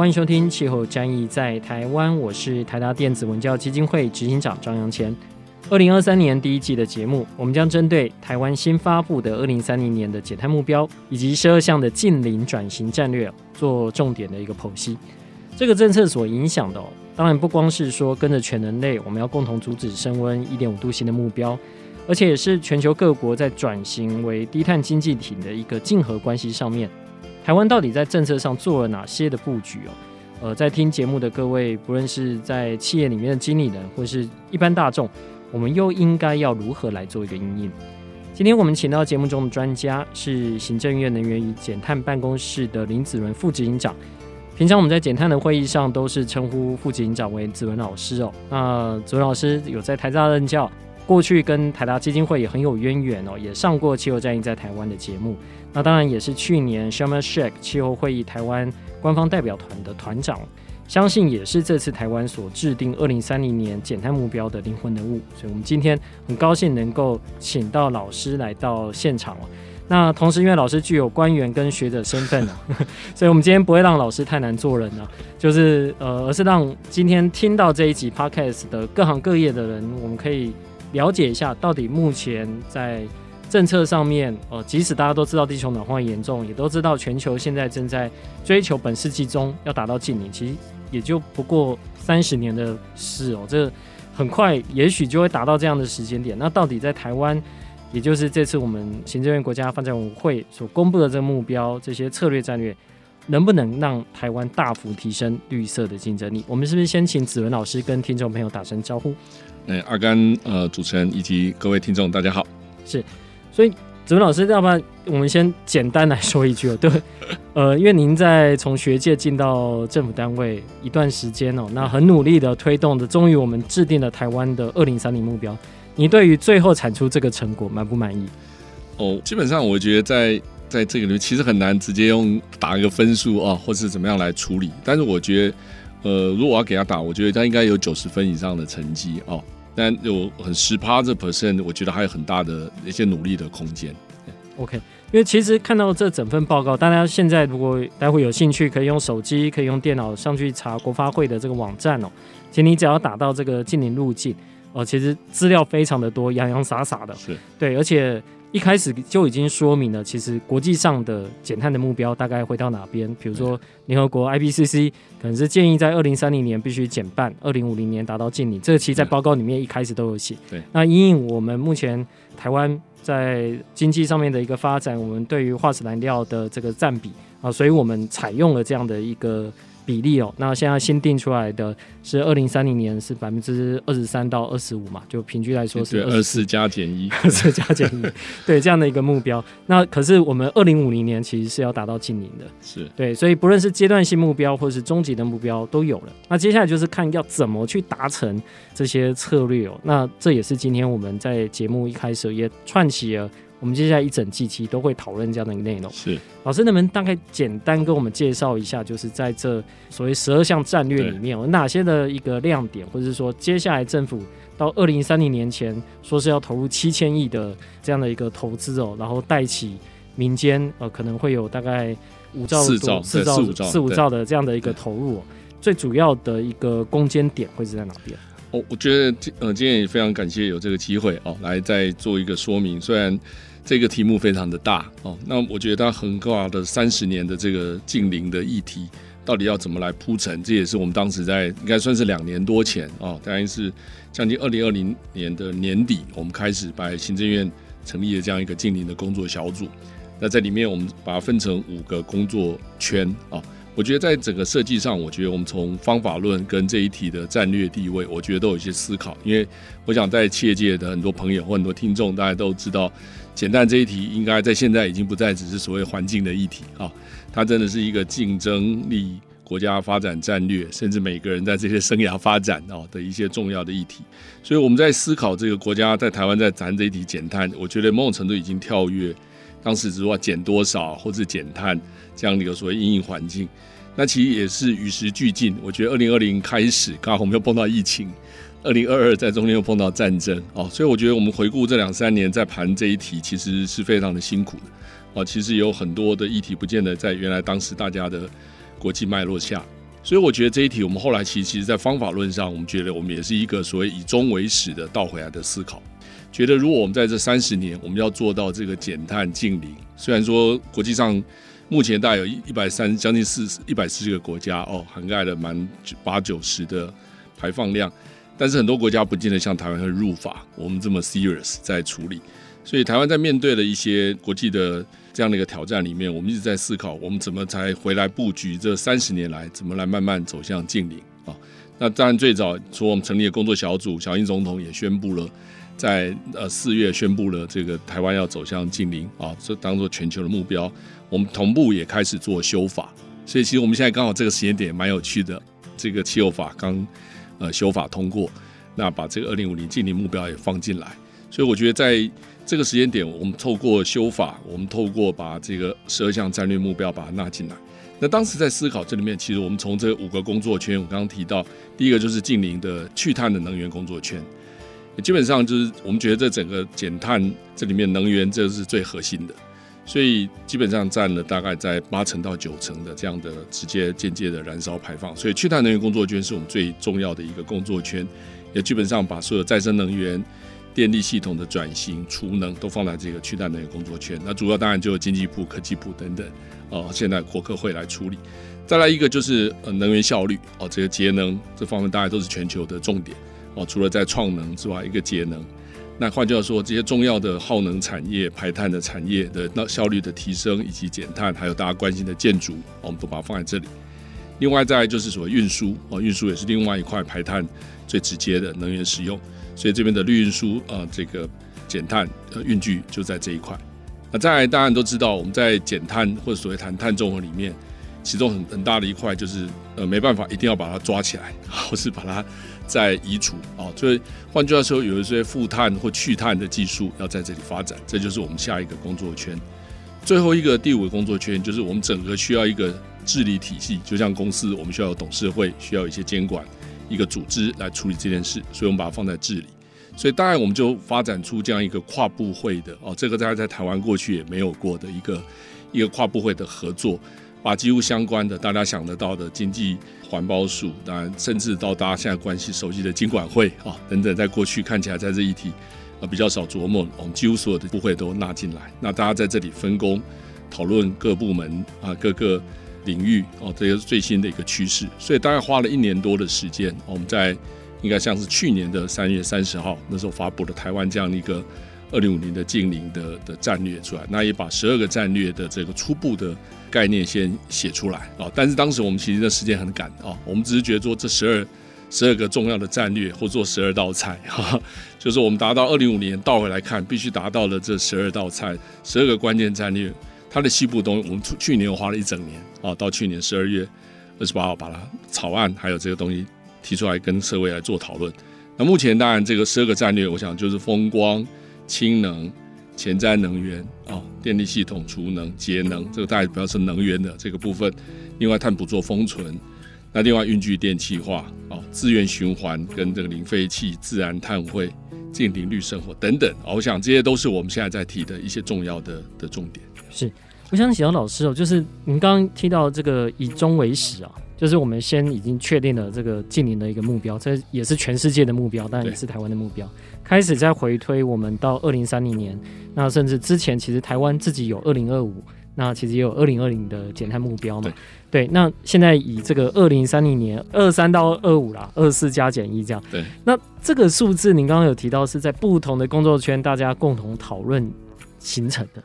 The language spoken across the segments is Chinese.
欢迎收听《气候战役在台湾》，我是台达电子文教基金会执行长张扬前。二零二三年第一季的节目，我们将针对台湾新发布的二零三零年的减碳目标，以及十二项的近零转型战略，做重点的一个剖析。这个政策所影响的，当然不光是说跟着全人类，我们要共同阻止升温一点五度新的目标，而且也是全球各国在转型为低碳经济体的一个竞合关系上面。台湾到底在政策上做了哪些的布局哦？呃，在听节目的各位，不论是在企业里面的经理人，或是一般大众，我们又应该要如何来做一个应应？今天我们请到节目中的专家是行政院能源与减碳办公室的林子文副执行长。平常我们在减碳的会议上都是称呼副执行长为子文老师哦。那子文老师有在台大任教。过去跟台达基金会也很有渊源哦，也上过气候战役在台湾的节目。那当然也是去年 s h a m a s h a k 气候会议台湾官方代表团的团长，相信也是这次台湾所制定二零三零年减碳目标的灵魂人物。所以我们今天很高兴能够请到老师来到现场哦。那同时因为老师具有官员跟学者身份啊，所以我们今天不会让老师太难做人啊，就是呃，而是让今天听到这一集 Podcast 的各行各业的人，我们可以。了解一下，到底目前在政策上面，呃，即使大家都知道地球暖化严重，也都知道全球现在正在追求本世纪中要达到净零，其实也就不过三十年的事哦，这很快也许就会达到这样的时间点。那到底在台湾，也就是这次我们行政院国家发展委员会所公布的这个目标，这些策略战略，能不能让台湾大幅提升绿色的竞争力？我们是不是先请子文老师跟听众朋友打声招呼？哎，阿甘，呃，主持人以及各位听众，大家好。是，所以子文老师，要不然我们先简单来说一句哦，对，呃，因为您在从学界进到政府单位一段时间哦，那很努力的推动的，终于我们制定了台湾的二零三零目标。你对于最后产出这个成果满不满意？哦，基本上我觉得在在这个里面其实很难直接用打一个分数啊，或是怎么样来处理。但是我觉得。呃，如果我要给他打，我觉得他应该有九十分以上的成绩哦。但有很十趴这 percent，我觉得还有很大的一些努力的空间。OK，因为其实看到这整份报告，大家现在如果待会有兴趣，可以用手机，可以用电脑上去查国发会的这个网站哦。其实你只要打到这个进零路径哦，其实资料非常的多，洋洋洒洒的。是对，而且。一开始就已经说明了，其实国际上的减碳的目标大概会到哪边？比如说联合国 IPCC 可能是建议在二零三零年必须减半，二零五零年达到净零。这个其实在报告里面一开始都有写。对，那因应我们目前台湾在经济上面的一个发展，我们对于化石燃料的这个占比啊，所以我们采用了这样的一个。比例哦，那现在新定出来的是二零三零年是百分之二十三到二十五嘛，就平均来说是二四加减一，二四加减一，对这样的一个目标。那可是我们二零五零年其实是要达到净零的，是对，所以不论是阶段性目标或是终极的目标都有了。那接下来就是看要怎么去达成这些策略哦。那这也是今天我们在节目一开始也串起了。我们接下来一整季期都会讨论这样的一个内容。是，老师能不能大概简单跟我们介绍一下，就是在这所谓十二项战略里面有哪些的一个亮点，或者是说接下来政府到二零三零年前说是要投入七千亿的这样的一个投资哦，然后带起民间呃可能会有大概五兆四兆四兆四五兆的这样的一个投入哦，最主要的一个攻坚点会是在哪边？哦，我觉得呃今天也非常感谢有这个机会哦，来再做一个说明，虽然。这个题目非常的大哦。那我觉得它横跨的三十年的这个近邻的议题，到底要怎么来铺陈？这也是我们当时在应该算是两年多前啊，大概是将近二零二零年的年底，我们开始把行政院成立了这样一个近邻的工作小组。那在里面，我们把它分成五个工作圈啊。我觉得在整个设计上，我觉得我们从方法论跟这一题的战略地位，我觉得都有一些思考。因为我想在企业界的很多朋友或很多听众，大家都知道，减碳这一题应该在现在已经不再只是所谓环境的议题啊，它真的是一个竞争力、国家发展战略，甚至每个人在这些生涯发展啊的一些重要的议题。所以我们在思考这个国家在台湾在谈这一题减碳，我觉得某种程度已经跳跃当时只是说减多少或者减碳。这样的一个所谓因应环境，那其实也是与时俱进。我觉得二零二零开始，刚好我们又碰到疫情，二零二二在中间又碰到战争哦，所以我觉得我们回顾这两三年在盘这一题，其实是非常的辛苦的哦。其实有很多的议题不见得在原来当时大家的国际脉络下，所以我觉得这一题我们后来其实其实在方法论上，我们觉得我们也是一个所谓以终为始的倒回来的思考。觉得如果我们在这三十年，我们要做到这个减碳净零，虽然说国际上。目前大概有一百三将近四一百四十个国家哦，涵盖了蛮八九十的排放量，但是很多国家不见得像台湾会入法，我们这么 serious 在处理，所以台湾在面对了一些国际的这样的一个挑战里面，我们一直在思考，我们怎么才回来布局这三十年来怎么来慢慢走向净零啊？那当然最早说我们成立了工作小组，小英总统也宣布了。在呃四月宣布了这个台湾要走向净零啊，这当做全球的目标。我们同步也开始做修法，所以其实我们现在刚好这个时间点蛮有趣的。这个气候法刚呃修法通过，那把这个二零五零净零目标也放进来。所以我觉得在这个时间点，我们透过修法，我们透过把这个十二项战略目标把它纳进来。那当时在思考这里面，其实我们从这五个工作圈，我刚刚提到第一个就是净零的去碳的能源工作圈。基本上就是我们觉得这整个减碳这里面能源这是最核心的，所以基本上占了大概在八成到九成的这样的直接间接的燃烧排放，所以去碳能源工作圈是我们最重要的一个工作圈，也基本上把所有再生能源、电力系统的转型、储能都放在这个去碳能源工作圈。那主要当然就有经济部、科技部等等哦，现在国科会来处理。再来一个就是呃能源效率哦，这个节能这方面大概都是全球的重点。哦，除了在创能之外，一个节能。那换句话说，这些重要的耗能产业、排碳的产业的那效率的提升以及减碳，还有大家关心的建筑，我们都把它放在这里。另外，再就是所谓运输哦，运输也是另外一块排碳最直接的能源使用。所以这边的绿运输啊，这个减碳呃运具就在这一块。那再来，当然都知道我们在减碳或者所谓谈碳中和里面，其中很很大的一块就是呃没办法，一定要把它抓起来，或是把它。再移除啊，所以换句话说，有一些负碳或去碳的技术要在这里发展，这就是我们下一个工作圈。最后一个第五个工作圈就是我们整个需要一个治理体系，就像公司，我们需要有董事会，需要一些监管，一个组织来处理这件事，所以我们把它放在治理。所以当然我们就发展出这样一个跨部会的哦，这个大家在台湾过去也没有过的一个一个跨部会的合作。把几乎相关的大家想得到的经济环保署，当然甚至到大家现在关系熟悉的金管会啊等等，在过去看起来在这一题啊比较少琢磨，我们几乎所有的部会都纳进来。那大家在这里分工讨论各部门啊各个领域哦，这个是最新的一个趋势。所以大概花了一年多的时间，我们在应该像是去年的三月三十号那时候发布了台湾这样的一个二零五零的净零的的战略出来，那也把十二个战略的这个初步的。概念先写出来啊，但是当时我们其实的时间很赶啊，我们只是觉得说这十二十二个重要的战略，或做十二道菜哈，就是我们达到二零五年倒回来看，必须达到了这十二道菜，十二个关键战略，它的西部东，我们去年我花了一整年啊，到去年十二月二十八号把它草案还有这个东西提出来跟社会来做讨论。那目前当然这个十二个战略，我想就是风光、氢能。前瞻能源啊，电力系统储能节能，这个大概主要是能源的这个部分。另外，碳捕捉封存，那另外运具电气化啊，资源循环跟这个零废弃、自然碳汇、净零绿生活等等。我想这些都是我们现在在提的一些重要的的重点。是，我想请教老师哦，就是您刚刚提到这个以终为始啊。就是我们先已经确定了这个近邻的一个目标，这也是全世界的目标，当然也是台湾的目标。开始在回推，我们到二零三零年，那甚至之前其实台湾自己有二零二五，那其实也有二零二零的减碳目标嘛。对，对，那现在以这个二零三零年二三到二五啦，二四加减一这样。对，那这个数字您刚刚有提到是在不同的工作圈大家共同讨论形成的，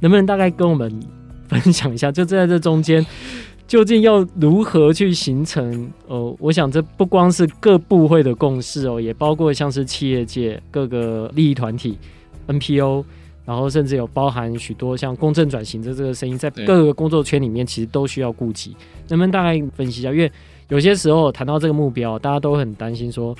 能不能大概跟我们分享一下？就在这中间。究竟要如何去形成？呃，我想这不光是各部会的共识哦，也包括像是企业界各个利益团体、NPO，然后甚至有包含许多像公正转型的这个声音，在各个工作圈里面，其实都需要顾及。能不能大概分析一下？因为有些时候谈到这个目标，大家都很担心说。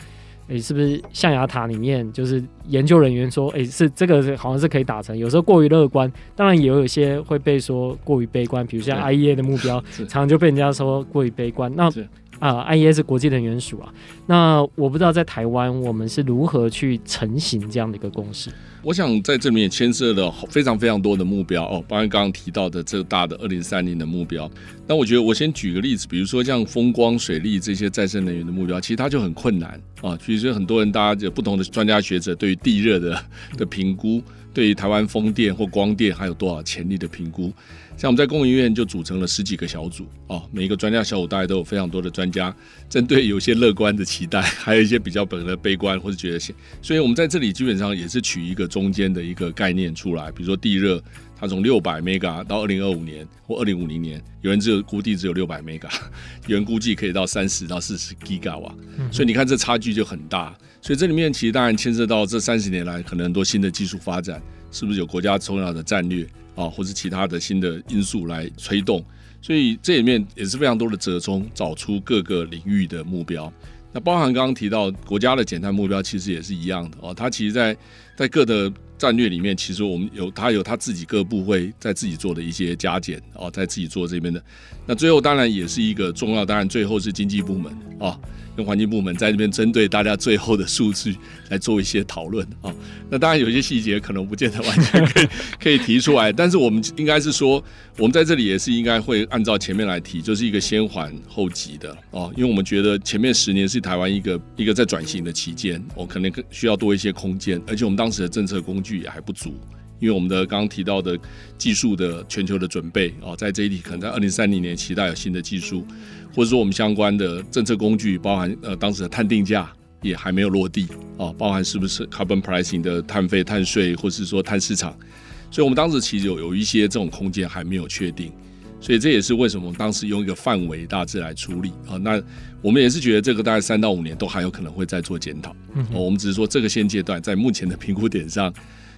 诶、欸，是不是象牙塔里面就是研究人员说，诶、欸，是这个好像是可以达成，有时候过于乐观，当然也有一些会被说过于悲观，比如像 IEA 的目标，常常就被人家说过于悲观。那啊，I E S 国际能源署啊，那我不知道在台湾我们是如何去成型这样的一个共识。我想在这里面牵涉了非常非常多的目标哦，包括刚刚提到的这大的二零三零的目标。那我觉得我先举个例子，比如说像风光、水利这些再生能源的目标，其实它就很困难啊。其实很多人，大家有不同的专家学者对于地热的的评估，对于台湾风电或光电还有多少潜力的评估。像我们在工研院就组成了十几个小组哦，每一个专家小组大概都有非常多的专家，针对有些乐观的期待，还有一些比较本的悲观或者觉得，所以我们在这里基本上也是取一个中间的一个概念出来，比如说地热，它从六百 mega 到二零二五年或二零五零年，有人只有估计只有六百 mega，有人估计可以到三十到四十 giga 瓦，所以你看这差距就很大，所以这里面其实当然牵涉到这三十年来可能很多新的技术发展，是不是有国家重要的战略？啊，或是其他的新的因素来推动，所以这里面也是非常多的折中，找出各个领域的目标。那包含刚刚提到国家的减碳目标，其实也是一样的哦。它其实在在各的战略里面，其实我们有他有他自己各部会在自己做的一些加减哦，在自己做这边的。那最后当然也是一个重要，当然最后是经济部门啊。跟环境部门在这边针对大家最后的数据来做一些讨论啊，那当然有些细节可能不见得完全可以 可以提出来，但是我们应该是说，我们在这里也是应该会按照前面来提，就是一个先缓后急的哦，因为我们觉得前面十年是台湾一个一个在转型的期间，我可能需要多一些空间，而且我们当时的政策工具也还不足。因为我们的刚刚提到的技术的全球的准备啊，在这一题可能在二零三零年期待有新的技术，或者说我们相关的政策工具，包含呃当时的碳定价也还没有落地啊，包含是不是 carbon pricing 的碳费、碳税，或是说碳市场，所以我们当时其实有有一些这种空间还没有确定，所以这也是为什么我们当时用一个范围大致来处理啊。那我们也是觉得这个大概三到五年都还有可能会再做检讨，嗯，我们只是说这个现阶段在目前的评估点上。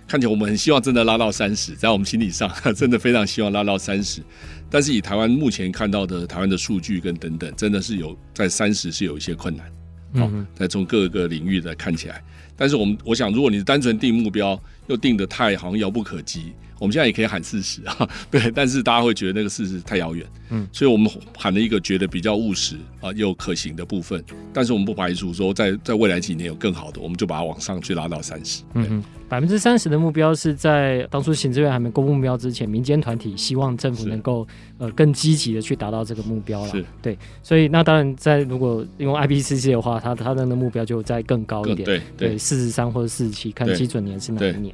看起来我们很希望真的拉到三十，在我们心理上 真的非常希望拉到三十，但是以台湾目前看到的台湾的数据跟等等，真的是有在三十是有一些困难。好，在从各个领域的看起来，但是我们我想，如果你单纯定目标，又定的太好像遥不可及。我们现在也可以喊四十啊，对，但是大家会觉得那个四十太遥远，嗯，所以我们喊了一个觉得比较务实啊又可行的部分，但是我们不排除说在在未来几年有更好的，我们就把它往上去拉到三十。嗯，百分之三十的目标是在当初行政院还没公布目标之前，民间团体希望政府能够呃更积极的去达到这个目标了。是，对，所以那当然在如果用 IPCC 的话，它它的目标就再更高一点，对对，四十三或者四十七，看基准年是哪一年。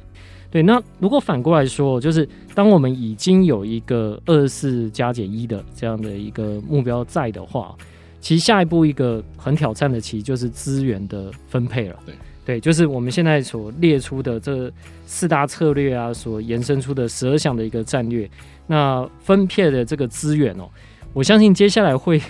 对，那如果反过来说，就是当我们已经有一个二十四加减一的这样的一个目标在的话，其实下一步一个很挑战的其实就是资源的分配了。对，对，就是我们现在所列出的这四大策略啊，所延伸出的十二项的一个战略，那分配的这个资源哦，我相信接下来会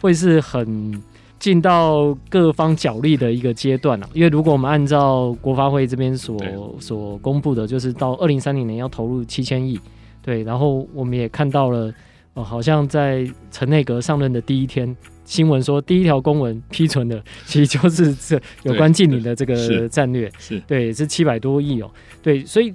会是很。进到各方角力的一个阶段了，因为如果我们按照国发会这边所所公布的，就是到二零三零年要投入七千亿，对，然后我们也看到了，哦，好像在陈内阁上任的第一天，新闻说第一条公文批准的，其实就是这有关近邻的这个战略，是。对，是七百多亿哦，对，所以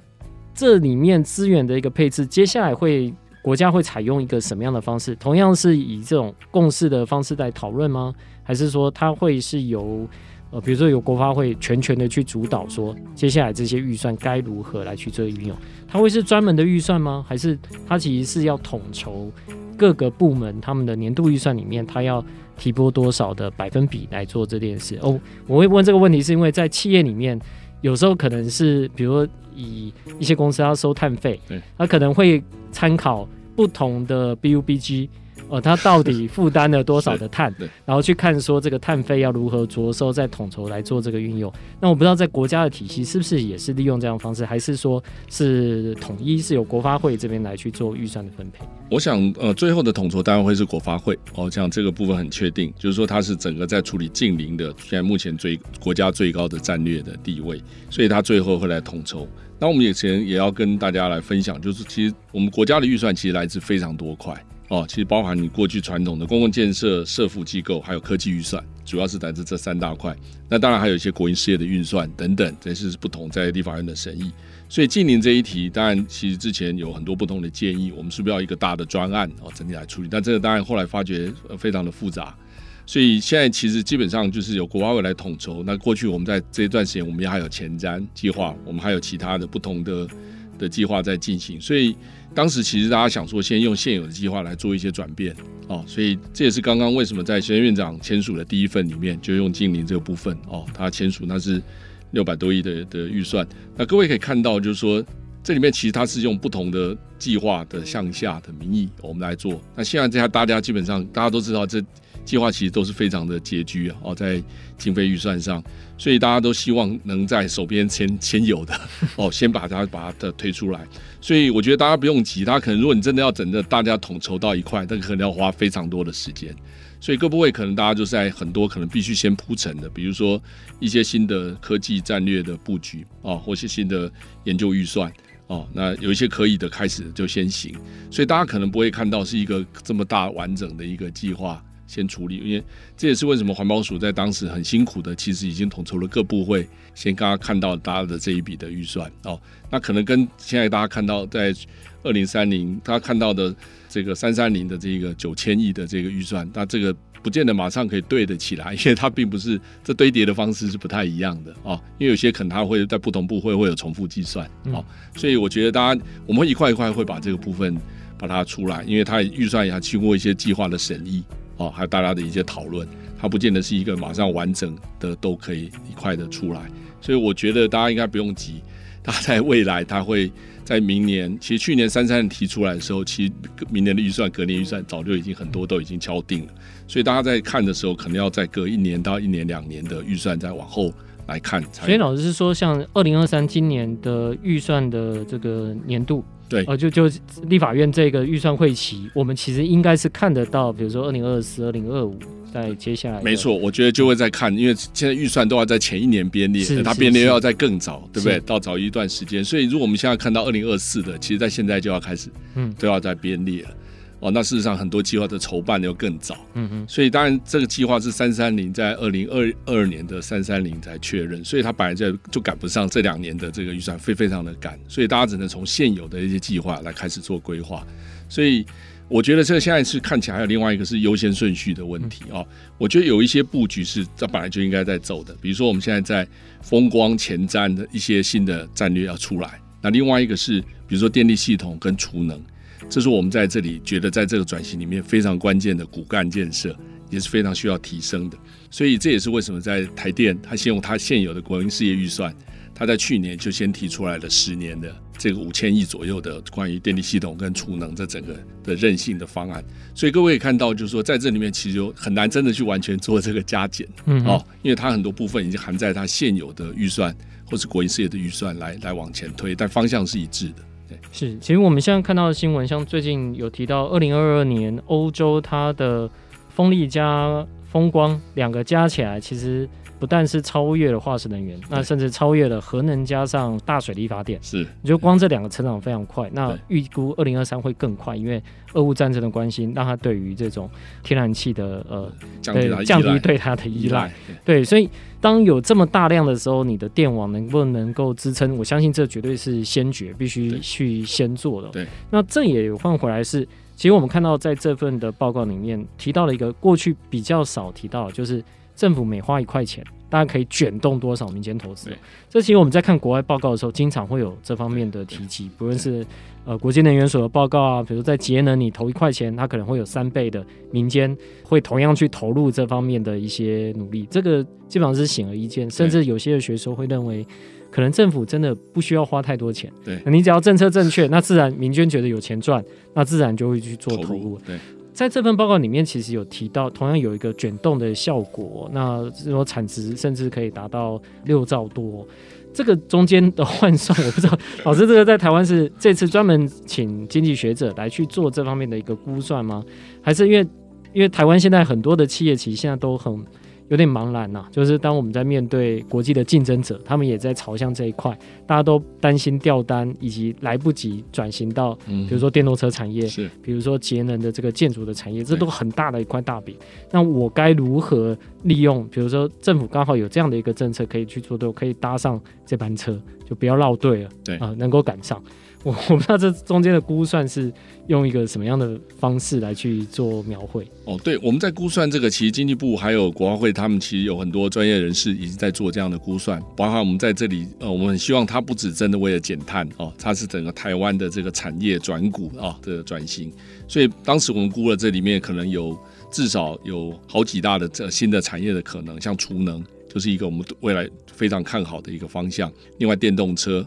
这里面资源的一个配置，接下来会国家会采用一个什么样的方式？同样是以这种共识的方式来讨论吗？还是说它会是由呃，比如说由国发会全权的去主导，说接下来这些预算该如何来去做运用？它会是专门的预算吗？还是它其实是要统筹各个部门他们的年度预算里面，它要提拨多少的百分比来做这件事？哦，我会问这个问题，是因为在企业里面，有时候可能是，比如说以一些公司要收碳费，对，他可能会参考不同的 BUBG。呃，它到底负担了多少的碳？然后去看说这个碳费要如何着收在统筹来做这个运用。那我不知道在国家的体系是不是也是利用这样的方式，还是说是统一是由国发会这边来去做预算的分配？我想，呃，最后的统筹单位会是国发会。哦，像这个部分很确定，就是说它是整个在处理近邻的，现在目前最国家最高的战略的地位，所以它最后会来统筹。那我们以前也要跟大家来分享，就是其实我们国家的预算其实来自非常多块。哦，其实包含你过去传统的公共建设、社福机构，还有科技预算，主要是来自这三大块。那当然还有一些国营事业的运算等等，这是不同在立法院的审议。所以净零这一题，当然其实之前有很多不同的建议，我们是不是要一个大的专案哦，整体来处理？但这个当然后来发觉非常的复杂，所以现在其实基本上就是由国发会来统筹。那过去我们在这一段时间，我们也还有前瞻计划，我们还有其他的不同的的计划在进行，所以。当时其实大家想说，先用现有的计划来做一些转变哦，所以这也是刚刚为什么在行政院长签署的第一份里面就用净零这个部分哦，他签署那是六百多亿的的预算。那各位可以看到，就是说这里面其实它是用不同的计划的向下的名义我们来做。那现在这下大家基本上大家都知道这。计划其实都是非常的拮据啊，哦，在经费预算上，所以大家都希望能在手边先先有的 哦，先把它把它的推出来。所以我觉得大家不用急，他可能如果你真的要整个大家统筹到一块，那可能要花非常多的时间。所以各部位可能大家就是在很多可能必须先铺陈的，比如说一些新的科技战略的布局啊，或是新的研究预算哦，那有一些可以的开始就先行。所以大家可能不会看到是一个这么大完整的一个计划。先处理，因为这也是为什么环保署在当时很辛苦的，其实已经统筹了各部会，先刚刚看到大家的这一笔的预算哦。那可能跟现在大家看到在二零三零，大家看到的这个三三零的这个九千亿的这个预算，那这个不见得马上可以对得起来，因为它并不是这堆叠的方式是不太一样的哦。因为有些可能它会在不同部会会有重复计算哦，所以我觉得大家我们会一块一块会把这个部分把它出来，因为它预算也要经过一些计划的审议。哦，还有大家的一些讨论，它不见得是一个马上完整的都可以一块的出来，所以我觉得大家应该不用急，它在未来，它会在明年，其实去年三三提出来的时候，其实明年的预算、隔年预算早就已经很多都已经敲定了，所以大家在看的时候，可能要再隔一年到一年两年的预算再往后来看。所以老师是说，像二零二三今年的预算的这个年度。对，呃，就就立法院这个预算会期，我们其实应该是看得到，比如说二零二四、二零二五，在接下来。没错，我觉得就会在看，因为现在预算都要在前一年编列，它编列要在更早，对不对？到早一段时间，所以如果我们现在看到二零二四的，其实在现在就要开始，嗯，都要在编列了。哦，那事实上很多计划的筹办要更早，嗯嗯，所以当然这个计划是三三零在二零二二年的三三零才确认，所以它本来就就赶不上这两年的这个预算，非非常的赶，所以大家只能从现有的一些计划来开始做规划。所以我觉得这个现在是看起来还有另外一个是优先顺序的问题啊、哦。我觉得有一些布局是这本来就应该在走的，比如说我们现在在风光前瞻的一些新的战略要出来，那另外一个是比如说电力系统跟储能。这是我们在这里觉得，在这个转型里面非常关键的骨干建设，也是非常需要提升的。所以这也是为什么在台电，它先用它现有的国营事业预算，它在去年就先提出来了十年的这个五千亿左右的关于电力系统跟储能这整个的韧性的方案。所以各位也看到，就是说在这里面其实就很难真的去完全做这个加减，嗯，哦，因为它很多部分已经含在它现有的预算或是国营事业的预算来来往前推，但方向是一致的。是，其实我们现在看到的新闻，像最近有提到，二零二二年欧洲它的风力加风光两个加起来，其实不但是超越了化石能源，那甚至超越了核能加上大水力发电。是，你就光这两个成长非常快。那预估二零二三会更快，因为俄乌战争的关系，让它对于这种天然气的呃降低降低对它的依赖。对，所以。当有这么大量的时候，你的电网能不能够支撑？我相信这绝对是先决，必须去先做的。对，那这也换回来是，其实我们看到在这份的报告里面提到了一个过去比较少提到，就是政府每花一块钱，大家可以卷动多少民间投资？这其实我们在看国外报告的时候，经常会有这方面的提及，不论是呃国际能源所的报告啊，比如在节能，你投一块钱，它可能会有三倍的民间会同样去投入这方面的一些努力。这个基本上是显而易见，甚至有些的学说会认为，可能政府真的不需要花太多钱。对，你只要政策正确，那自然民间觉得有钱赚，那自然就会去做投入。对。在这份报告里面，其实有提到，同样有一个卷动的效果，那说产值甚至可以达到六兆多。这个中间的换算，我不知道老师这个在台湾是这次专门请经济学者来去做这方面的一个估算吗？还是因为因为台湾现在很多的企业其实现在都很。有点茫然呐、啊，就是当我们在面对国际的竞争者，他们也在朝向这一块，大家都担心掉单，以及来不及转型到，比如说电动车产业，是，比如说节能的这个建筑的产业，这都很大的一块大饼。那我该如何利用？比如说政府刚好有这样的一个政策可以去做，都可以搭上这班车，就不要绕队了，对啊、呃，能够赶上。我 我不知道这中间的估算是用一个什么样的方式来去做描绘哦。对，我们在估算这个，其实经济部还有国发会，他们其实有很多专业人士已经在做这样的估算。包括我们在这里，呃，我们很希望它不只真的为了减碳哦，它是整个台湾的这个产业转股啊的转型。所以当时我们估了这里面可能有至少有好几大的这新的产业的可能，像储能就是一个我们未来非常看好的一个方向。另外，电动车。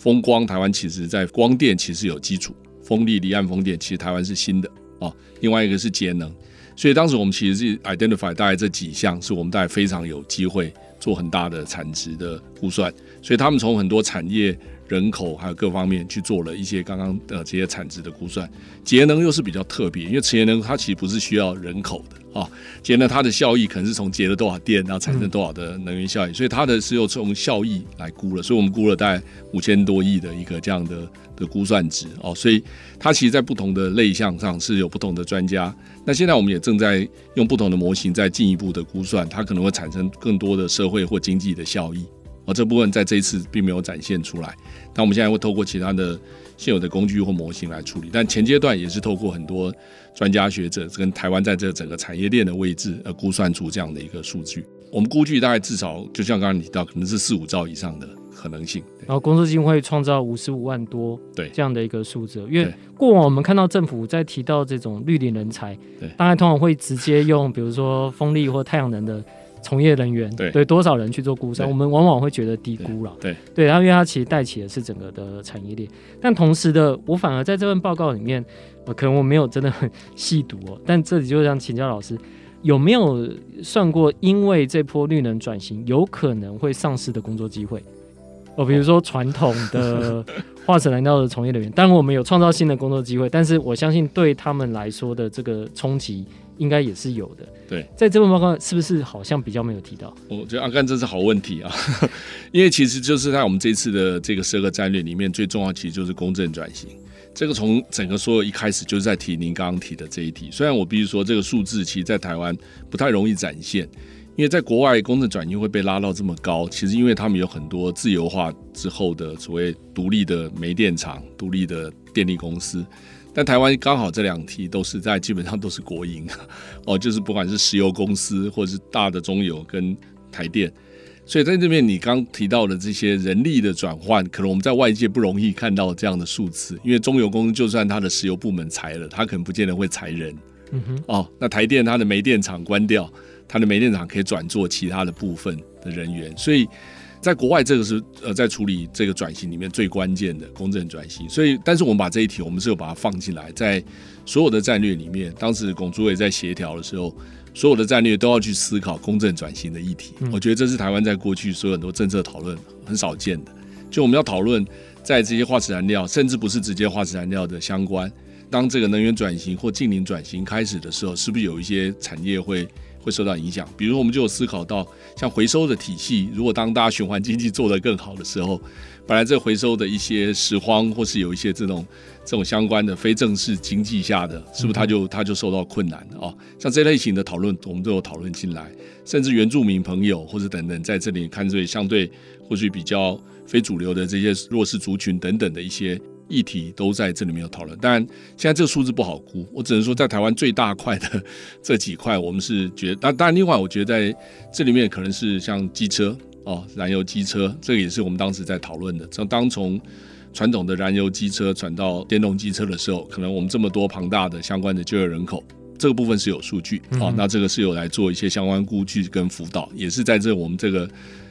风光，台湾其实在光电其实有基础，风力离岸风电其实台湾是新的啊、另外一个是节能，所以当时我们其实是 identify 大概这几项是我们大概非常有机会做很大的产值的估算。所以他们从很多产业、人口还有各方面去做了一些刚刚的这些产值的估算。节能又是比较特别，因为节能它其实不是需要人口的。啊，节能它的效益可能是从节了多少电，然后产生多少的能源效益，所以它的是用从效益来估了，所以我们估了大概五千多亿的一个这样的的估算值哦，所以它其实，在不同的类项上是有不同的专家。那现在我们也正在用不同的模型，在进一步的估算，它可能会产生更多的社会或经济的效益。而这部分在这一次并没有展现出来，那我们现在会透过其他的现有的工具或模型来处理，但前阶段也是透过很多专家学者跟台湾在这整个产业链的位置而估算出这样的一个数据。我们估计大概至少就像刚刚你提到，可能是四五兆以上的可能性。然后公司基金会创造五十五万多对这样的一个数字，因为过往我们看到政府在提到这种绿领人才，对，大概通常会直接用比如说风力或太阳能的。从业人员对，对多少人去做估算，我们往往会觉得低估了。对对，然后因为它其实带起的是整个的产业链，但同时的，我反而在这份报告里面，可能我没有真的很细读哦。但这里就想请教老师，有没有算过，因为这波绿能转型有可能会丧失的工作机会？哦，比如说传统的化石燃料的从业人员，当然我们有创造新的工作机会，但是我相信对他们来说的这个冲击。应该也是有的。对，在这份报告是不是好像比较没有提到？我觉得阿甘这是好问题啊，因为其实就是在我们这次的这个十二个战略里面，最重要其实就是公正转型。这个从整个所有一开始就是在提您刚刚提的这一题。虽然我必须说这个数字其实，在台湾不太容易展现，因为在国外公正转型会被拉到这么高，其实因为他们有很多自由化之后的所谓独立的煤电厂、独立的电力公司。但台湾刚好这两题都是在基本上都是国营 哦，就是不管是石油公司或者是大的中油跟台电，所以在这边你刚提到的这些人力的转换，可能我们在外界不容易看到这样的数字，因为中油公司就算它的石油部门裁了，它可能不见得会裁人。嗯哼，哦，那台电它的煤电厂关掉，它的煤电厂可以转做其他的部分的人员，所以。在国外，这个是呃，在处理这个转型里面最关键的公正转型。所以，但是我们把这一题，我们是有把它放进来，在所有的战略里面。当时龚主委在协调的时候，所有的战略都要去思考公正转型的议题。我觉得这是台湾在过去所有很多政策讨论很少见的。就我们要讨论在这些化石燃料，甚至不是直接化石燃料的相关，当这个能源转型或近零转型开始的时候，是不是有一些产业会？会受到影响，比如我们就有思考到，像回收的体系，如果当大家循环经济做得更好的时候，本来这回收的一些拾荒，或是有一些这种这种相关的非正式经济下的，是不是它就它就受到困难。哦？像这类型的讨论，我们都有讨论进来，甚至原住民朋友或者等等，在这里看这相对或许比较非主流的这些弱势族群等等的一些议题都在这里面有讨论。当然，现在这个数字不好估，我只能说在台湾最大块的这几块，我们是觉得。当当然，另外我觉得在这里面可能是像机车哦，燃油机车，这个也是我们当时在讨论的。从当从传统的燃油机车转到电动机车的时候，可能我们这么多庞大的相关的就业人口，这个部分是有数据啊、哦。那这个是有来做一些相关估计跟辅导，也是在这我们这个。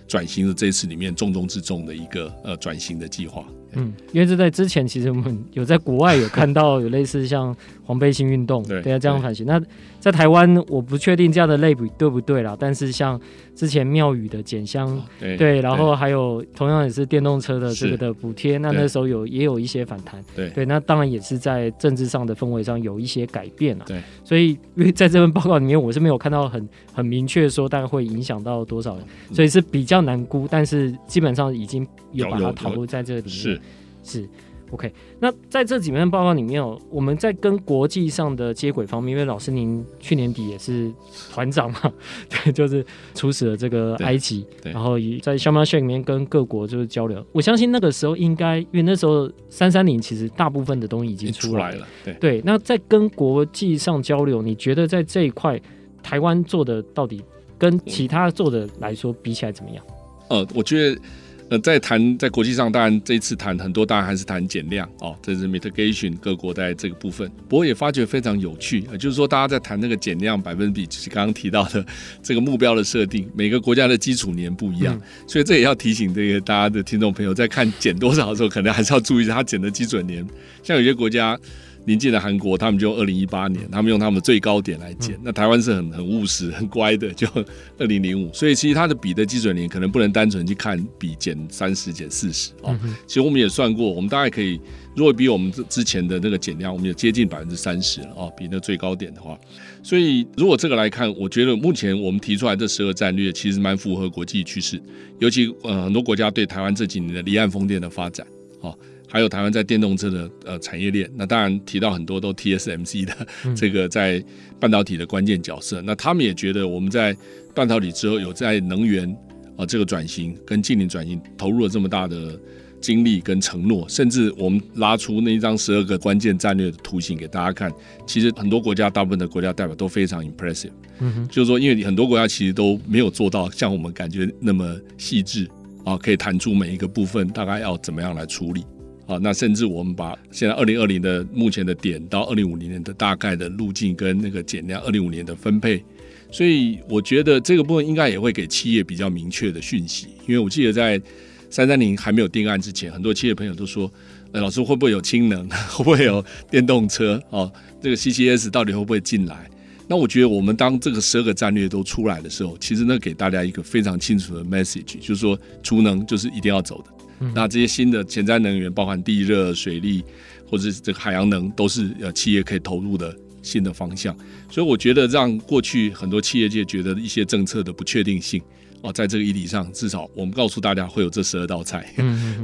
转型的这一次里面重中之重的一个呃转型的计划。嗯，因为这在之前其实我们有在国外有看到有类似像黄背心运动，对，这样反型。那在台湾我不确定这样的类比对不对啦，但是像之前庙宇的减香，哦、对，对，然后还有同样也是电动车的这个的补贴，那那时候有也有一些反弹，对，对，那当然也是在政治上的氛围上有一些改变了，对，所以因为在这份报告里面我是没有看到很很明确说大概会影响到多少人，所以是比较难估，但是基本上已经有把它讨论在这里面。是。是，OK。那在这几篇报告里面哦，我们在跟国际上的接轨方面，因为老师您去年底也是团长嘛，对，就是出使了这个埃及，然后在 Sharm el-Sheikh 里面跟各国就是交流。我相信那个时候应该，因为那时候三三零其实大部分的东西已经出来了，对对。那在跟国际上交流，你觉得在这一块台湾做的到底跟其他做的来说比起来怎么样？呃，我觉得。呃，在谈在国际上，当然这一次谈很多，当然还是谈减量哦，这是 mitigation 各国在这个部分。不过也发觉非常有趣，呃，就是说大家在谈那个减量百分比，就是刚刚提到的这个目标的设定，每个国家的基础年不一样，嗯，所以这也要提醒这个大家的听众朋友，在看减多少的时候，可能还是要注意它减的基准年。像有些国家。临近的韩国，他们就二零一八年，他们用他们的最高点来减。那台湾是很很务实、很乖的，就 二零零五。所以其实它的比的基准年可能不能单纯去看比减三十、减四十哦。其实我们也算过，我们大概可以，如果比我们之之前的那个减量，我们也接近百分之三十了哦，比那最高点的话。所以如果这个来看，我觉得目前我们提出来这十个战略，其实蛮符合国际趋势，尤其呃很多国家对台湾这几年的离岸风电的发展哦。还有台湾在电动车的呃产业链，那当然提到很多都 TSMC 的这个在半导体的关键角色。那他们也觉得我们在半导体之后有在能源啊这个转型跟近零转型投入了这么大的精力跟承诺，甚至我们拉出那一张十二个关键战略的图形给大家看，其实很多国家大部分的国家代表都非常 impressive。嗯哼，就是说因为很多国家其实都没有做到像我们感觉那么细致啊，可以谈出每一个部分大概要怎么样来处理。啊，那甚至我们把现在二零二零的目前的点到二零五零年的大概的路径跟那个减量二零五年的分配，所以我觉得这个部分应该也会给企业比较明确的讯息。因为我记得在三三零还没有定案之前，很多企业朋友都说：“呃，老师会不会有氢能？会不会有电动车？哦，这个 CCS 到底会不会进来？”那我觉得我们当这个十二个战略都出来的时候，其实呢给大家一个非常清楚的 message，就是说储能就是一定要走的。那这些新的潜在能源，包含地热、水利，或者是这个海洋能，都是呃企业可以投入的新的方向。所以我觉得，让过去很多企业界觉得一些政策的不确定性哦，在这个议题上，至少我们告诉大家会有这十二道菜，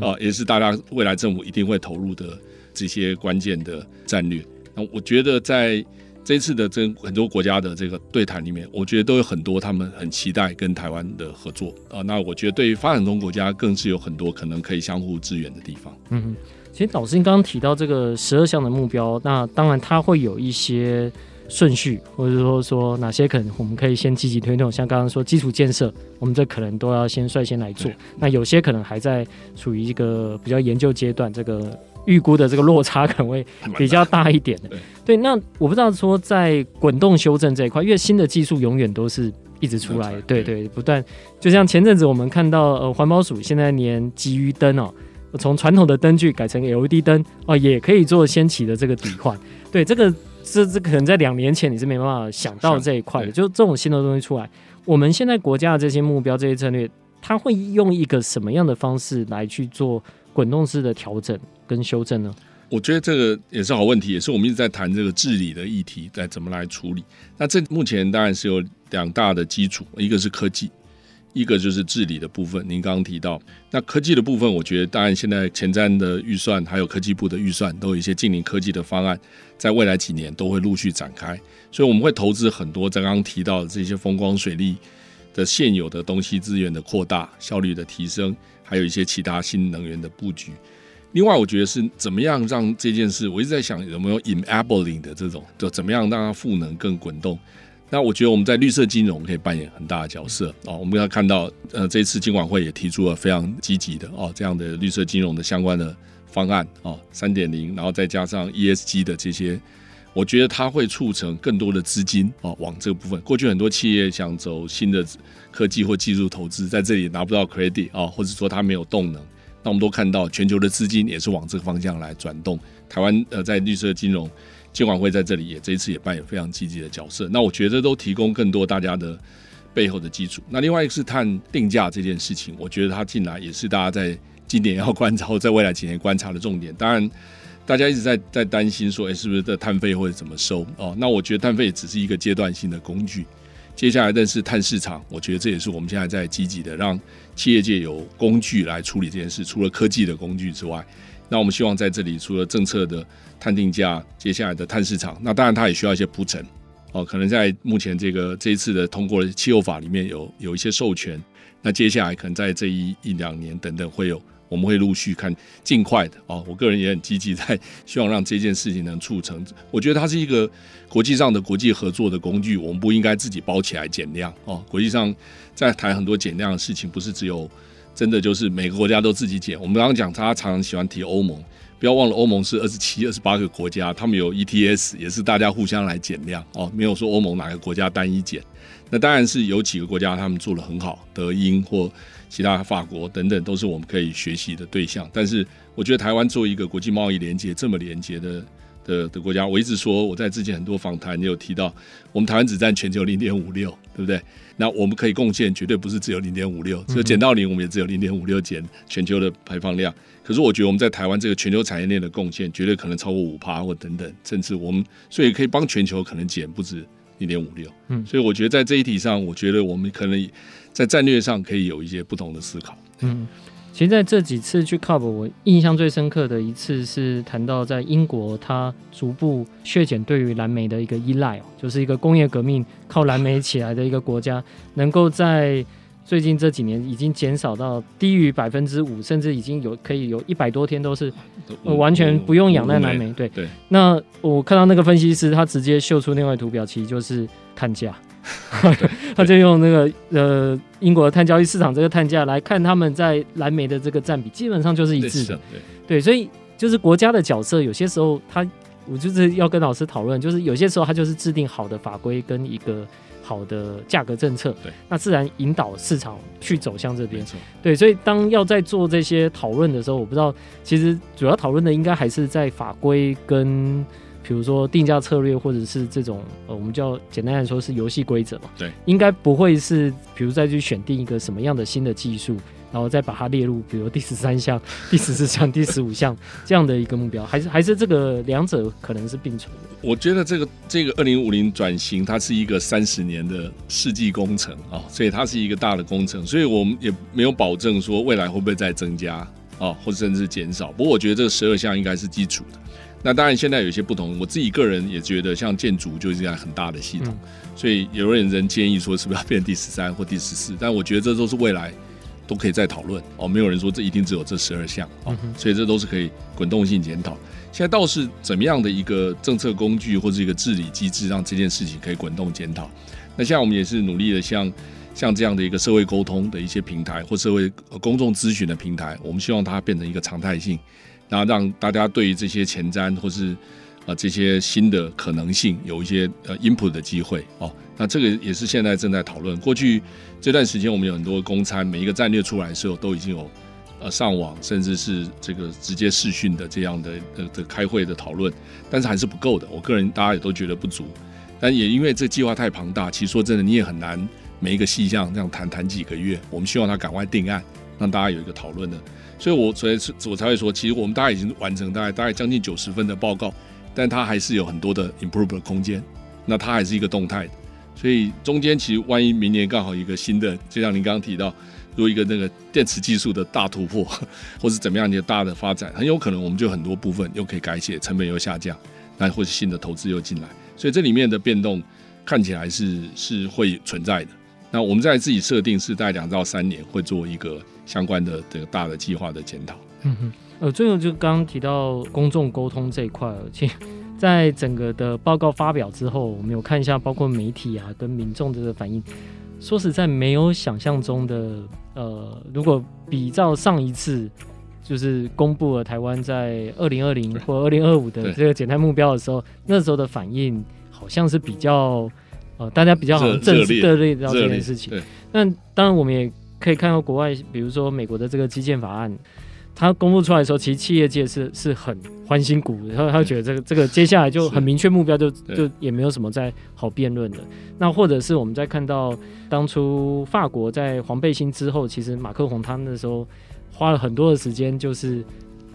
啊，也是大家未来政府一定会投入的这些关键的战略。那我觉得在。这次的这很多国家的这个对谈里面，我觉得都有很多他们很期待跟台湾的合作啊。那我觉得对于发展中国家更是有很多可能可以相互支援的地方。嗯，其实老师您刚刚提到这个十二项的目标，那当然它会有一些顺序，或者说说哪些可能我们可以先积极推动，像刚刚说基础建设，我们这可能都要先率先来做。那有些可能还在处于一个比较研究阶段，这个。预估的这个落差可能会比较大一点的，对。那我不知道说在滚动修正这一块，因为新的技术永远都是一直出来，对对，不断。就像前阵子我们看到，呃，环保署现在连集鱼灯哦，从传统的灯具改成 LED 灯哦，也可以做先起的这个底换。对，这个这这可能在两年前你是没办法想到这一块的，就这种新的东西出来，我们现在国家的这些目标、这些策略，它会用一个什么样的方式来去做滚动式的调整？跟修正呢？我觉得这个也是好问题，也是我们一直在谈这个治理的议题，该怎么来处理。那这目前当然是有两大的基础，一个是科技，一个就是治理的部分。您刚刚提到，那科技的部分，我觉得当然现在前瞻的预算还有科技部的预算都有一些近邻科技的方案，在未来几年都会陆续展开，所以我们会投资很多在刚刚提到的这些风光水利的现有的东西资源的扩大、效率的提升，还有一些其他新能源的布局。另外，我觉得是怎么样让这件事，我一直在想有没有 enabling 的这种，就怎么样让它赋能更滚动。那我觉得我们在绿色金融可以扮演很大的角色哦。我们要看到，呃，这次金管会也提出了非常积极的哦这样的绿色金融的相关的方案哦，三点零，然后再加上 ESG 的这些，我觉得它会促成更多的资金哦往这个部分。过去很多企业想走新的科技或技术投资，在这里拿不到 credit 啊，或者说它没有动能。那我们都看到全球的资金也是往这个方向来转动。台湾呃在绿色金融。监管会在这里也这一次也扮演非常积极的角色，那我觉得都提供更多大家的背后的基础。那另外一个是碳定价这件事情，我觉得它进来也是大家在今年要观察或在未来几年观察的重点。当然，大家一直在在担心说，哎，是不是这碳费会怎么收？哦，那我觉得碳费只是一个阶段性的工具，接下来的是碳市场，我觉得这也是我们现在在积极的让企业界有工具来处理这件事，除了科技的工具之外。那我们希望在这里，除了政策的碳定价，接下来的碳市场，那当然它也需要一些铺陈哦。可能在目前这个这一次的通过的气候法里面有有一些授权，那接下来可能在这一一两年等等会有，我们会陆续看尽快的哦。我个人也很积极在希望让这件事情能促成。我觉得它是一个国际上的国际合作的工具，我们不应该自己包起来减量哦。国际上在谈很多减量的事情，不是只有。真的就是每个国家都自己减。我们刚刚讲，他常常喜欢提欧盟，不要忘了欧盟是二十七、二十八个国家，他们有 ETS，也是大家互相来减量哦，没有说欧盟哪个国家单一减。那当然是有几个国家他们做得很好，德英或其他法国等等，都是我们可以学习的对象。但是我觉得台湾作为一个国际贸易连接这么连接的的的国家，我一直说我在之前很多访谈也有提到，我们台湾只占全球零点五六，对不对？那我们可以贡献绝对不是只有零点五六，只有减到零，我们也只有零点五六减全球的排放量。可是我觉得我们在台湾这个全球产业链的贡献，绝对可能超过五趴或等等，甚至我们所以可以帮全球可能减不止零点五六。嗯，所以我觉得在这一题上，我觉得我们可能在战略上可以有一些不同的思考。嗯。其实在这几次去 COP，我印象最深刻的一次是谈到在英国，它逐步削减对于蓝莓的一个依赖，就是一个工业革命靠蓝莓起来的一个国家，能够在最近这几年已经减少到低于百分之五，甚至已经有可以有一百多天都是完全不用仰赖蓝莓。对对。那我看到那个分析师，他直接秀出另外图表，其实就是碳价。他就用那个呃英国的碳交易市场这个碳价来看，他们在蓝莓的这个占比基本上就是一致的。对，对，所以就是国家的角色，有些时候他我就是要跟老师讨论，就是有些时候他就是制定好的法规跟一个好的价格政策，对，那自然引导市场去走向这边。对，所以当要在做这些讨论的时候，我不知道其实主要讨论的应该还是在法规跟。比如说定价策略，或者是这种呃，我们叫简单来说是游戏规则嘛。对，应该不会是，比如再去选定一个什么样的新的技术，然后再把它列入，比如第十三项、第十四项、第十五项 这样的一个目标，还是还是这个两者可能是并存的。我觉得这个这个二零五零转型，它是一个三十年的世纪工程啊，所以它是一个大的工程，所以我们也没有保证说未来会不会再增加啊，或者甚至减少。不过我觉得这个十二项应该是基础的。那当然，现在有些不同。我自己个人也觉得，像建筑就是这样很大的系统，所以有人人建议说，是不是要变第十三或第十四？但我觉得这都是未来都可以再讨论哦。没有人说这一定只有这十二项哦，所以这都是可以滚动性检讨。现在倒是怎么样的一个政策工具或者一个治理机制，让这件事情可以滚动检讨？那现在我们也是努力的，像像这样的一个社会沟通的一些平台或社会公众咨询的平台，我们希望它变成一个常态性。然后让大家对于这些前瞻或是啊这些新的可能性有一些呃 input 的机会哦，那这个也是现在正在讨论。过去这段时间我们有很多公参，每一个战略出来的时候都已经有呃上网甚至是这个直接视讯的这样的呃的开会的讨论，但是还是不够的。我个人大家也都觉得不足，但也因为这计划太庞大，其实说真的你也很难每一个细项这样谈谈几个月。我们希望他赶快定案，让大家有一个讨论的。所以，我所以我才会说，其实我们大概已经完成大概大概将近九十分的报告，但它还是有很多的 improve 的空间。那它还是一个动态的，所以中间其实万一明年刚好一个新的，就像您刚刚提到，如果一个那个电池技术的大突破，或是怎么样一个大的发展，很有可能我们就很多部分又可以改写，成本又下降，那或是新的投资又进来，所以这里面的变动看起来是是会存在的。那我们在自己设定是在两到三年会做一个相关的这个大的计划的检讨。嗯哼，呃，最后就刚刚提到公众沟通这一块，其实在整个的报告发表之后，我们有看一下，包括媒体啊跟民众的反应。说实在，没有想象中的，呃，如果比照上一次，就是公布了台湾在二零二零或二零二五的这个减碳目标的时候，那时候的反应好像是比较，呃，大家比较好像正式热烈到这件事情。那当然，我们也可以看到国外，比如说美国的这个基建法案。它公布出来的时候，其实企业界是是很欢欣鼓舞，然后他觉得这个这个接下来就很明确目标就，就就也没有什么再好辩论的。那或者是我们在看到当初法国在黄背心之后，其实马克宏他那时候花了很多的时间，就是。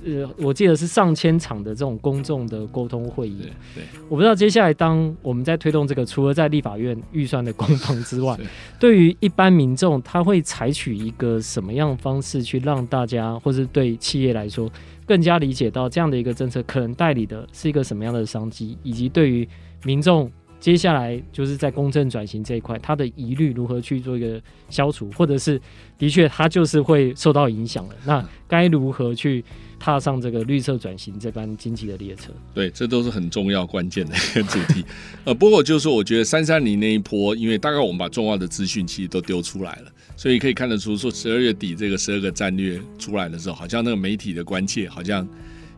呃，我记得是上千场的这种公众的沟通会议。对，我不知道接下来当我们在推动这个，除了在立法院预算的攻防之外，对于一般民众，他会采取一个什么样方式去让大家，或是对企业来说，更加理解到这样的一个政策可能代理的是一个什么样的商机，以及对于民众接下来就是在公正转型这一块，他的疑虑如何去做一个消除，或者是的确他就是会受到影响了，那该如何去？踏上这个绿色转型这班经济的列车，对，这都是很重要关键的一 个主题。呃，不过就是说，我觉得三三零那一波，因为大概我们把重要的资讯其实都丢出来了，所以可以看得出，说十二月底这个十二个战略出来的时候，好像那个媒体的关切，好像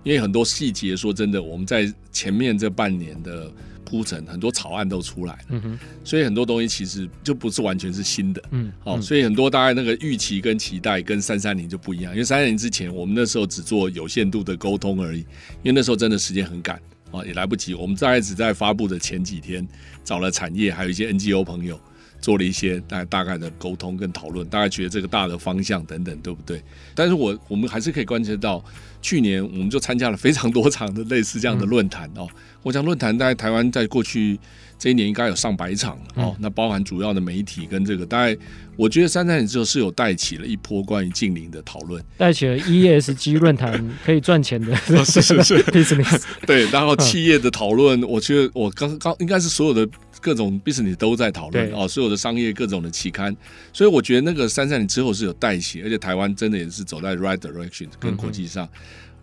因为很多细节，说真的，我们在前面这半年的。铺陈很多草案都出来，嗯，所以很多东西其实就不是完全是新的，嗯，好，所以很多大概那个预期跟期待跟三三零就不一样，因为三三零之前我们那时候只做有限度的沟通而已，因为那时候真的时间很赶啊，也来不及，我们大概只在发布的前几天找了产业还有一些 NGO 朋友做了一些大大概的沟通跟讨论，大概觉得这个大的方向等等对不对？但是我我们还是可以观察到。去年我们就参加了非常多场的类似这样的论坛哦。我想论坛在台湾在过去这一年应该有上百场哦。那包含主要的媒体跟这个，大概我觉得三三年之后是有带起了一波关于净零的讨论，带起了 ESG 论坛可以赚钱的，是是是 business 对。然后企业的讨论，我觉得我刚刚应该是所有的各种 business 都在讨论哦，所有的商业各种的期刊，所以我觉得那个三三零之后是有带起，而且台湾真的也是走在 right direction 跟国际上。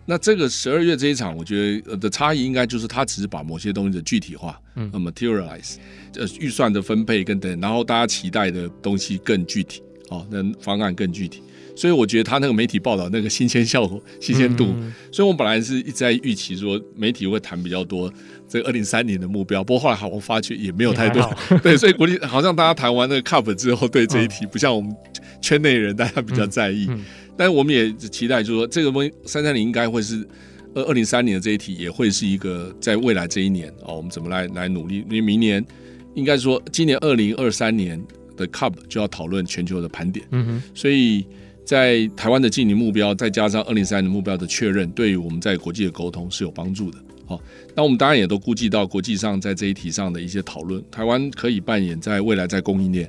那这个十二月这一场，我觉得的差异应该就是它只是把某些东西的具体化，嗯，materialize，呃，预算的分配跟等，然后大家期待的东西更具体，哦，那方案更具体，所以我觉得他那个媒体报道那个新鲜效果、新鲜度，所以我本来是一直在预期说媒体会谈比较多这个二零三零的目标，不过后来好我发觉也没有太多，对，所以国际好像大家谈完那个 CUP 之后，对这一题不像我们圈内人大家比较在意。但我们也期待，就是说，这个东西三三零应该会是二二零三年的这一题，也会是一个在未来这一年哦，我们怎么来来努力？因为明年应该说，今年二零二三年的 CUP 就要讨论全球的盘点，嗯哼，所以在台湾的净零目标，再加上二零三零目标的确认，对于我们在国际的沟通是有帮助的。好，那我们当然也都估计到国际上在这一题上的一些讨论，台湾可以扮演在未来在供应链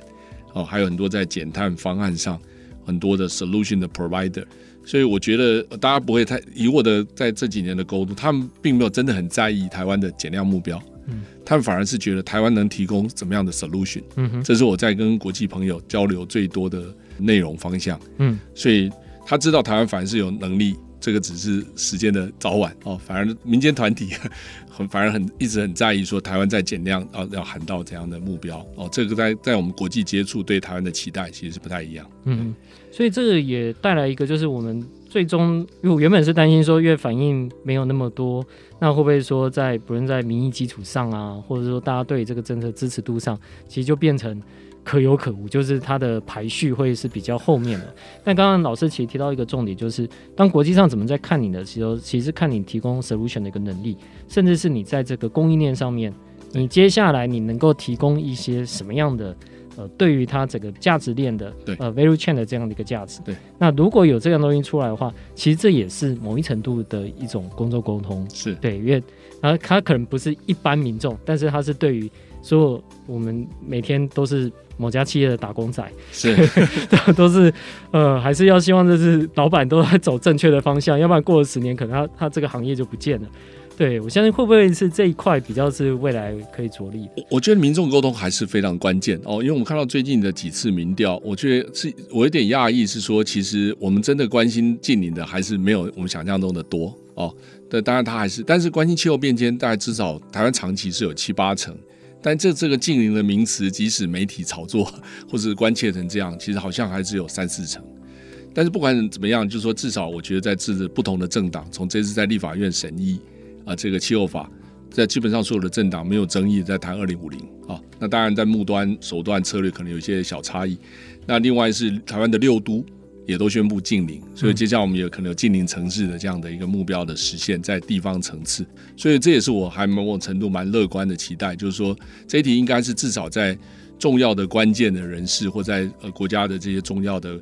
哦，还有很多在减碳方案上。很多的 solution 的 provider，所以我觉得大家不会太以我的在这几年的沟通，他们并没有真的很在意台湾的减量目标，嗯，他们反而是觉得台湾能提供怎么样的 solution，嗯哼，这是我在跟国际朋友交流最多的内容方向，嗯，所以他知道台湾反而是有能力。这个只是时间的早晚哦，反而民间团体 很反而很一直很在意说台湾在减量啊，要喊到怎样的目标哦，这个在在我们国际接触对台湾的期待其实是不太一样。嗯，所以这个也带来一个就是我们最终，因为我原本是担心说，因为反应没有那么多，那会不会说在不论在民意基础上啊，或者说大家对这个政策支持度上，其实就变成。可有可无，就是它的排序会是比较后面的。但刚刚老师其实提到一个重点，就是当国际上怎么在看你的时候，其实看你提供 solution 的一个能力，甚至是你在这个供应链上面，你接下来你能够提供一些什么样的呃，对于它整个价值链的呃 value chain 的这样的一个价值。对。那如果有这样东西出来的话，其实这也是某一程度的一种工作沟通。是对，因为啊它可能不是一般民众，但是它是对于所以我们每天都是。某家企业的打工仔是 都是呃，还是要希望就是老板都在走正确的方向，要不然过了十年，可能他他这个行业就不见了。对，我相信会不会是这一块比较是未来可以着力？我我觉得民众沟通还是非常关键哦，因为我们看到最近的几次民调，我觉得是我有点讶异，是说其实我们真的关心近邻的还是没有我们想象中的多哦。对，当然他还是，但是关心气候变迁，大概至少台湾长期是有七八成。但这这个净零的名词，即使媒体炒作 或者关切成这样，其实好像还是有三四成。但是不管怎么样，就是说至少我觉得在制不同的政党，从这次在立法院审议啊这个气候法，在基本上所有的政党没有争议在谈二零五零啊。那当然在目端手段策略可能有一些小差异。那另外是台湾的六都也都宣布禁零，所以接下来我们也可能有禁零城市的这样的一个目标的实现，在地方层次。所以这也是我还某种程度蛮乐观的期待，就是说这一题应该是至少在重要的关键的人士或在呃国家的这些重要的。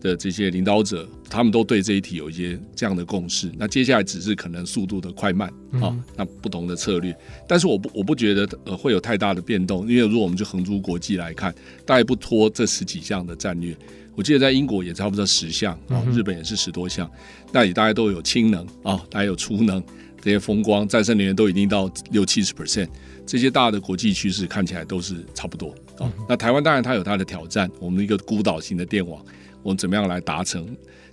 的这些领导者，他们都对这一题有一些这样的共识。那接下来只是可能速度的快慢啊，那不同的策略。但是我不我不觉得呃会有太大的变动，因为如果我们就横诸国际来看，大概不拖这十几项的战略。我记得在英国也差不多十项啊，日本也是十多项，那也大概都有氢能啊，还有储能这些风光再生能源都已经到六七十 percent。这些大的国际趋势看起来都是差不多啊。那台湾当然它有它的挑战，我们一个孤岛型的电网。我们怎么样来达成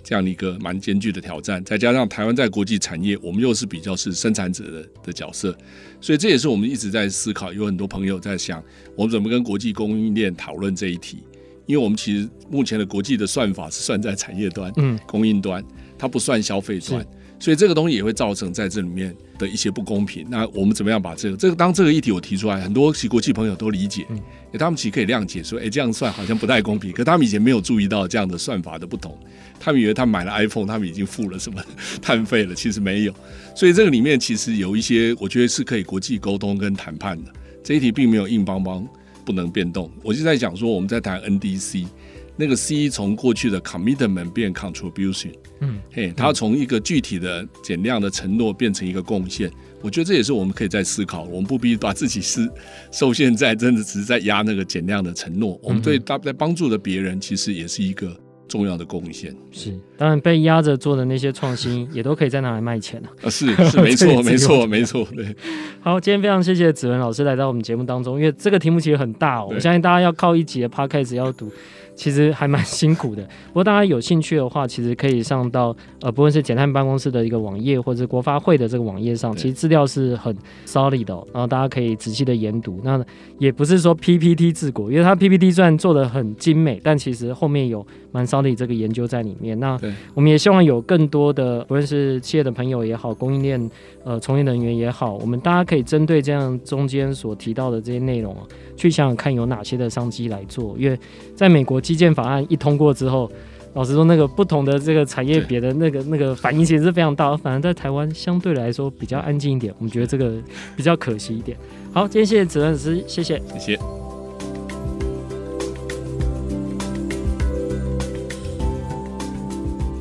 这样的一个蛮艰巨的挑战？再加上台湾在国际产业，我们又是比较是生产者的的角色，所以这也是我们一直在思考。有很多朋友在想，我们怎么跟国际供应链讨论这一题？因为我们其实目前的国际的算法是算在产业端、嗯，供应端，它不算消费端。所以这个东西也会造成在这里面的一些不公平。那我们怎么样把这个这个当这个议题我提出来，很多其国际朋友都理解，他们其实可以谅解说，哎，这样算好像不太公平。可他们以前没有注意到这样的算法的不同，他们以为他买了 iPhone，他们已经付了什么 碳费了，其实没有。所以这个里面其实有一些，我觉得是可以国际沟通跟谈判的。这一题并没有硬邦邦不能变动。我就在讲说，我们在谈 NDC。那个 C 从过去的 commitment 变 contribution，嗯，嘿，它从一个具体的减量的承诺变成一个贡献，我觉得这也是我们可以在思考，我们不必把自己是受限在真的只是在压那个减量的承诺，我们对在帮助的别人其实也是一个重要的贡献。是，当然被压着做的那些创新也都可以再拿来卖钱了。啊，是是没错 没错没错，对。好，今天非常谢谢子文老师来到我们节目当中，因为这个题目其实很大哦，我相信大家要靠一集的 podcast 要读。其实还蛮辛苦的，不过大家有兴趣的话，其实可以上到呃，不论是减碳办公室的一个网页，或者是国发会的这个网页上，其实资料是很 solid 的，然后大家可以仔细的研读。那也不是说 PPT 治国，因为它 PPT 虽然做的很精美，但其实后面有蛮 solid 这个研究在里面。那我们也希望有更多的，不论是企业的朋友也好，供应链呃从业人员也好，我们大家可以针对这样中间所提到的这些内容啊，去想想看有哪些的商机来做，因为在美国。基建法案一通过之后，老实说，那个不同的这个产业别的那个那个反应其实是非常大。反而在台湾相对来说比较安静一点，我们觉得这个比较可惜一点。好，今天谢谢子文老师，谢谢，谢谢。